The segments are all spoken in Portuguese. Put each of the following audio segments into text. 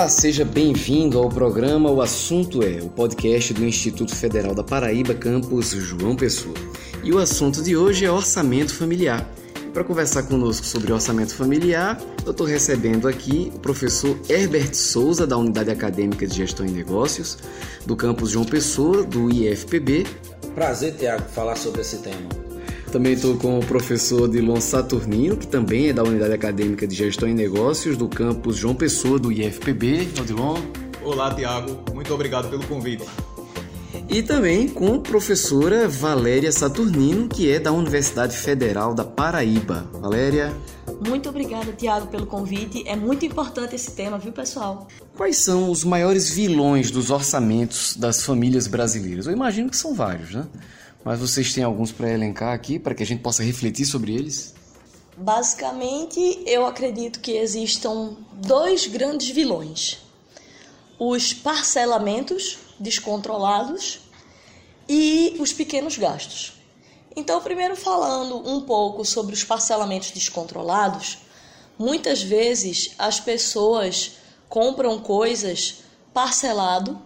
Olá, seja bem-vindo ao programa O Assunto é, o podcast do Instituto Federal da Paraíba, campus João Pessoa. E o assunto de hoje é orçamento familiar. Para conversar conosco sobre orçamento familiar, eu estou recebendo aqui o professor Herbert Souza, da Unidade Acadêmica de Gestão e Negócios, do campus João Pessoa, do IFPB. Prazer, Tiago, falar sobre esse tema. Também estou com o professor Dilon Saturnino, que também é da Unidade Acadêmica de Gestão e Negócios do campus João Pessoa, do IFPB. Odilon. Olá, Tiago. Muito obrigado pelo convite. E também com a professora Valéria Saturnino, que é da Universidade Federal da Paraíba. Valéria. Muito obrigada, Tiago, pelo convite. É muito importante esse tema, viu, pessoal? Quais são os maiores vilões dos orçamentos das famílias brasileiras? Eu imagino que são vários, né? Mas vocês têm alguns para elencar aqui para que a gente possa refletir sobre eles? Basicamente, eu acredito que existam dois grandes vilões: os parcelamentos descontrolados e os pequenos gastos. Então, primeiro falando um pouco sobre os parcelamentos descontrolados, muitas vezes as pessoas compram coisas parcelado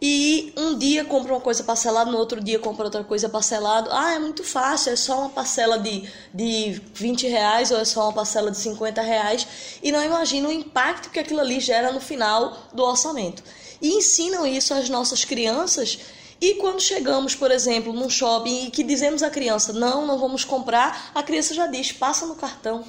e um dia compra uma coisa parcelada, no outro dia compra outra coisa parcelado. Ah, é muito fácil, é só uma parcela de, de 20 reais ou é só uma parcela de 50 reais. E não imagina o impacto que aquilo ali gera no final do orçamento. E ensinam isso às nossas crianças. E quando chegamos, por exemplo, num shopping e que dizemos à criança, não, não vamos comprar, a criança já diz, passa no cartão.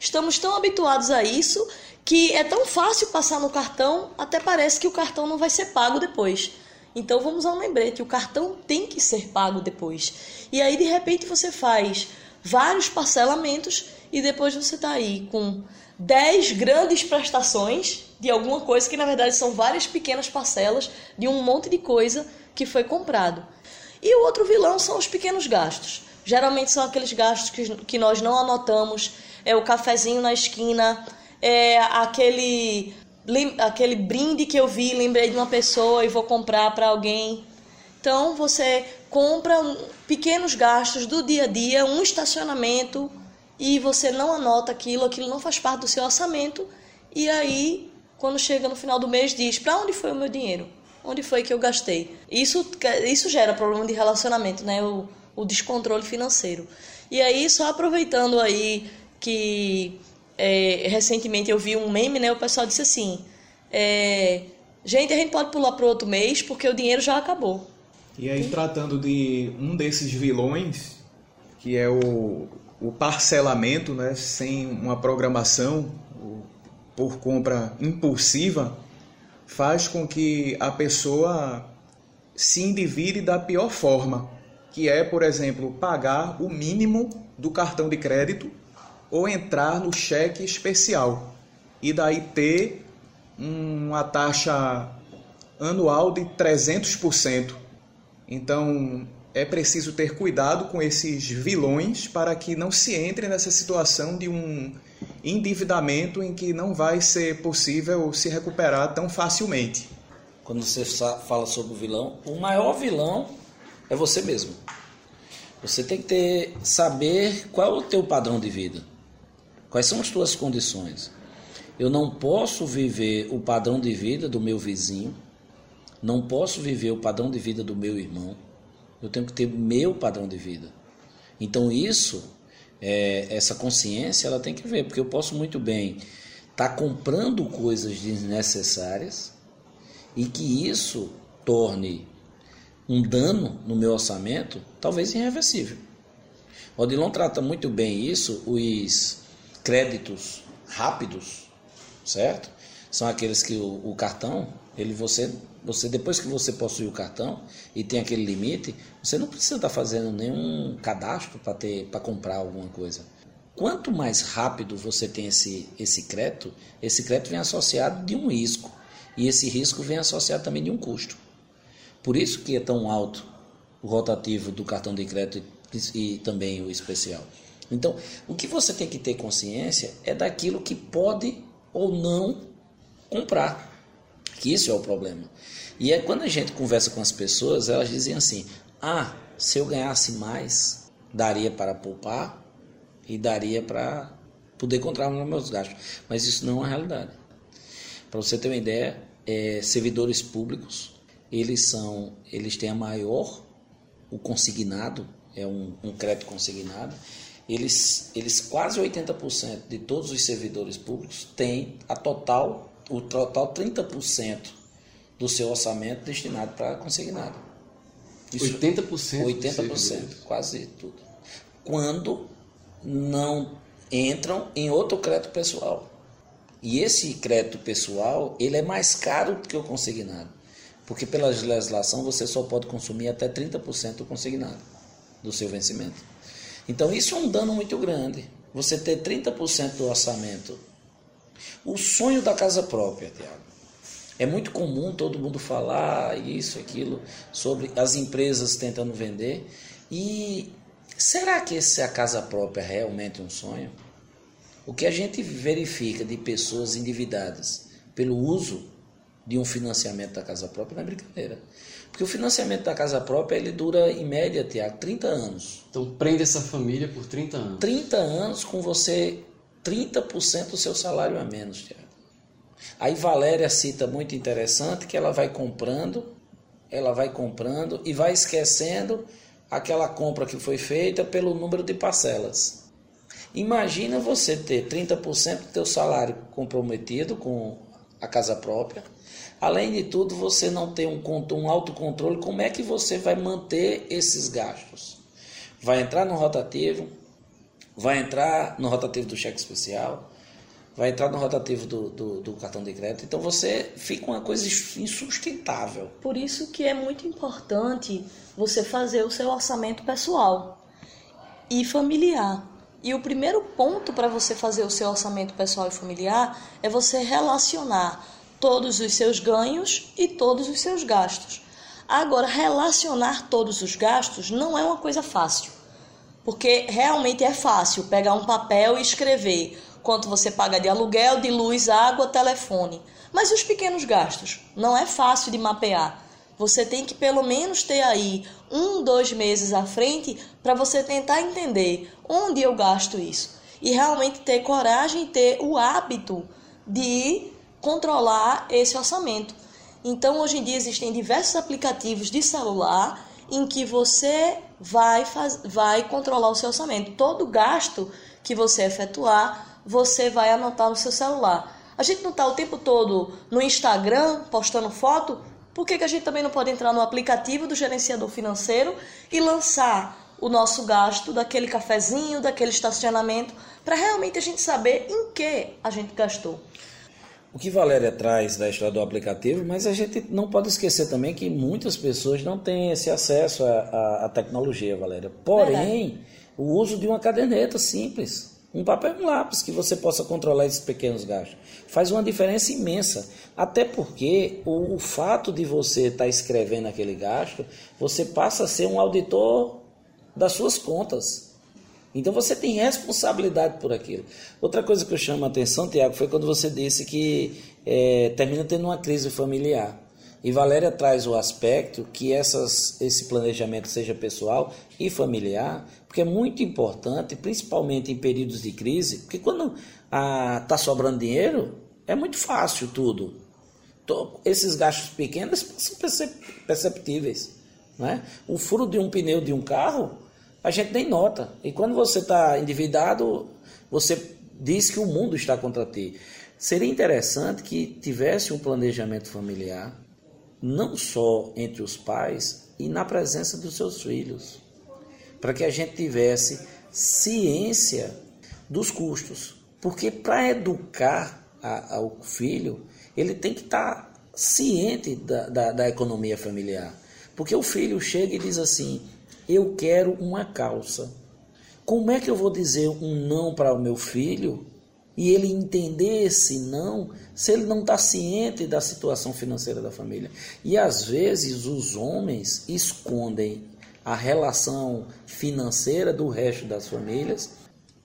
Estamos tão habituados a isso que é tão fácil passar no cartão, até parece que o cartão não vai ser pago depois. Então vamos a um lembrete, o cartão tem que ser pago depois. E aí de repente você faz vários parcelamentos e depois você está aí com 10 grandes prestações de alguma coisa que na verdade são várias pequenas parcelas de um monte de coisa que foi comprado. E o outro vilão são os pequenos gastos. Geralmente são aqueles gastos que, que nós não anotamos, é o cafezinho na esquina, é, aquele, aquele brinde que eu vi, lembrei de uma pessoa e vou comprar para alguém. Então você compra pequenos gastos do dia a dia, um estacionamento e você não anota aquilo, aquilo não faz parte do seu orçamento e aí quando chega no final do mês diz para onde foi o meu dinheiro, onde foi que eu gastei. Isso isso gera problema de relacionamento, né? O, o descontrole financeiro. E aí só aproveitando aí que é, recentemente eu vi um meme, né? O pessoal disse assim: é, gente, a gente pode pular para outro mês porque o dinheiro já acabou. E aí, tratando de um desses vilões, que é o, o parcelamento, né? Sem uma programação por compra impulsiva, faz com que a pessoa se endivide da pior forma, que é, por exemplo, pagar o mínimo do cartão de crédito ou entrar no cheque especial e daí ter uma taxa anual de 300%. Então é preciso ter cuidado com esses vilões para que não se entre nessa situação de um endividamento em que não vai ser possível se recuperar tão facilmente. Quando você fala sobre o vilão, o maior vilão é você mesmo. Você tem que ter saber qual é o teu padrão de vida. Quais são as tuas condições? Eu não posso viver o padrão de vida do meu vizinho, não posso viver o padrão de vida do meu irmão, eu tenho que ter meu padrão de vida. Então isso, é, essa consciência, ela tem que ver, porque eu posso muito bem estar tá comprando coisas desnecessárias e que isso torne um dano no meu orçamento, talvez irreversível. Odilon trata muito bem isso, os créditos rápidos, certo? São aqueles que o, o, cartão, ele você, você depois que você possui o cartão e tem aquele limite, você não precisa estar fazendo nenhum cadastro para ter para comprar alguma coisa. Quanto mais rápido você tem esse esse crédito, esse crédito vem associado de um risco e esse risco vem associado também de um custo. Por isso que é tão alto o rotativo do cartão de crédito e, e também o especial. Então, o que você tem que ter consciência é daquilo que pode ou não comprar. Que isso é o problema. E é quando a gente conversa com as pessoas, elas dizem assim: "Ah, se eu ganhasse mais, daria para poupar e daria para poder controlar meus gastos". Mas isso não é a realidade. Para você ter uma ideia, é, servidores públicos, eles são, eles têm a maior, o consignado, é um, um crédito consignado, eles, eles quase 80% de todos os servidores públicos têm a total, o total 30% do seu orçamento destinado para consignado. Isso, 80%? 80%, quase tudo. Quando não entram em outro crédito pessoal. E esse crédito pessoal, ele é mais caro do que o consignado. Porque pela legislação você só pode consumir até 30% do consignado, do seu vencimento. Então isso é um dano muito grande. Você ter 30% do orçamento. O sonho da casa própria, Tiago. É muito comum todo mundo falar isso, aquilo, sobre as empresas tentando vender. E será que essa é casa própria é realmente um sonho? O que a gente verifica de pessoas endividadas pelo uso de um financiamento da casa própria não é brincadeira. Porque o financiamento da casa própria ele dura, em média, Tiago, 30 anos. Então prende essa família por 30 anos. 30 anos com você 30% do seu salário a menos, Tiago. Aí Valéria cita muito interessante que ela vai comprando, ela vai comprando e vai esquecendo aquela compra que foi feita pelo número de parcelas. Imagina você ter 30% do teu salário comprometido com a casa própria. Além de tudo, você não tem um, um autocontrole. Como é que você vai manter esses gastos? Vai entrar no rotativo, vai entrar no rotativo do cheque especial, vai entrar no rotativo do, do, do, cartão de crédito. Então você fica uma coisa insustentável. Por isso que é muito importante você fazer o seu orçamento pessoal e familiar. E o primeiro ponto para você fazer o seu orçamento pessoal e familiar é você relacionar todos os seus ganhos e todos os seus gastos. Agora, relacionar todos os gastos não é uma coisa fácil, porque realmente é fácil pegar um papel e escrever quanto você paga de aluguel, de luz, água, telefone. Mas os pequenos gastos? Não é fácil de mapear. Você tem que pelo menos ter aí um, dois meses à frente para você tentar entender onde eu gasto isso. E realmente ter coragem e ter o hábito de controlar esse orçamento. Então, hoje em dia existem diversos aplicativos de celular em que você vai, faz, vai controlar o seu orçamento. Todo gasto que você efetuar, você vai anotar no seu celular. A gente não está o tempo todo no Instagram postando foto, por que, que a gente também não pode entrar no aplicativo do gerenciador financeiro e lançar o nosso gasto daquele cafezinho, daquele estacionamento, para realmente a gente saber em que a gente gastou? O que Valéria traz da história do aplicativo, mas a gente não pode esquecer também que muitas pessoas não têm esse acesso à, à tecnologia, Valéria. Porém, Verdade. o uso de uma caderneta simples um papel e um lápis que você possa controlar esses pequenos gastos. Faz uma diferença imensa. Até porque o, o fato de você estar tá escrevendo aquele gasto, você passa a ser um auditor das suas contas. Então você tem responsabilidade por aquilo. Outra coisa que eu chamo a atenção, Tiago, foi quando você disse que é, termina tendo uma crise familiar. E Valéria traz o aspecto que essas, esse planejamento seja pessoal e familiar, porque é muito importante, principalmente em períodos de crise, porque quando está sobrando dinheiro, é muito fácil tudo. Esses gastos pequenos são perceptíveis. Né? O furo de um pneu de um carro, a gente nem nota. E quando você está endividado, você diz que o mundo está contra ti. Seria interessante que tivesse um planejamento familiar, não só entre os pais e na presença dos seus filhos, para que a gente tivesse ciência dos custos. Porque para educar a, ao filho, ele tem que estar tá ciente da, da, da economia familiar. Porque o filho chega e diz assim: Eu quero uma calça. Como é que eu vou dizer um não para o meu filho e ele entender esse não se ele não está ciente da situação financeira da família. E às vezes os homens escondem a relação financeira do resto das famílias.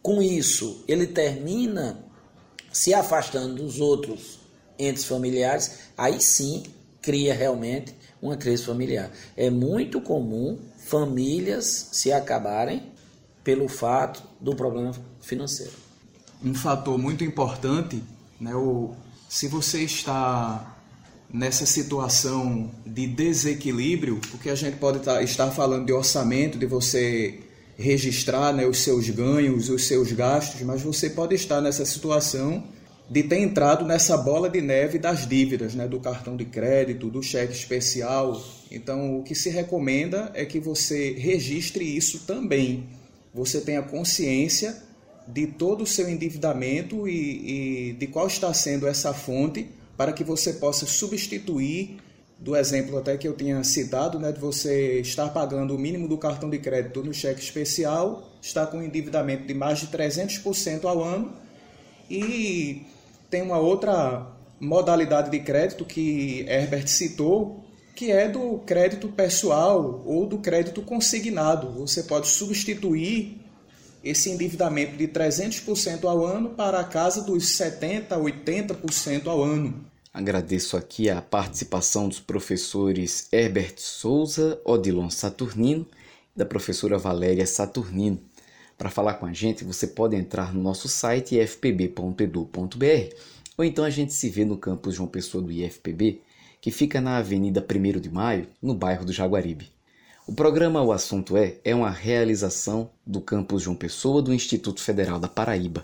Com isso, ele termina se afastando dos outros entes familiares, aí sim cria realmente uma crise familiar. É muito comum famílias se acabarem pelo fato do problema financeiro um fator muito importante, né, o, se você está nessa situação de desequilíbrio, porque a gente pode tá, estar falando de orçamento, de você registrar né, os seus ganhos, os seus gastos, mas você pode estar nessa situação de ter entrado nessa bola de neve das dívidas, né, do cartão de crédito, do cheque especial. Então, o que se recomenda é que você registre isso também. Você tenha consciência de todo o seu endividamento e, e de qual está sendo essa fonte para que você possa substituir do exemplo até que eu tinha citado, né, de você estar pagando o mínimo do cartão de crédito no cheque especial, está com um endividamento de mais de 300% ao ano e tem uma outra modalidade de crédito que Herbert citou, que é do crédito pessoal ou do crédito consignado. Você pode substituir esse endividamento de 300% ao ano para a casa dos 70%, 80% ao ano. Agradeço aqui a participação dos professores Herbert Souza, Odilon Saturnino e da professora Valéria Saturnino. Para falar com a gente, você pode entrar no nosso site ifpb.edu.br ou então a gente se vê no campus João Pessoa do IFPB, que fica na Avenida 1 de Maio, no bairro do Jaguaribe. O programa O Assunto É é uma realização do campus João Pessoa do Instituto Federal da Paraíba.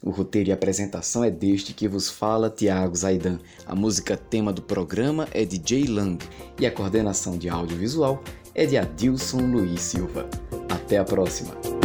O roteiro e apresentação é deste que vos fala Tiago Zaidan. A música tema do programa é de Jay Lang e a coordenação de audiovisual é de Adilson Luiz Silva. Até a próxima!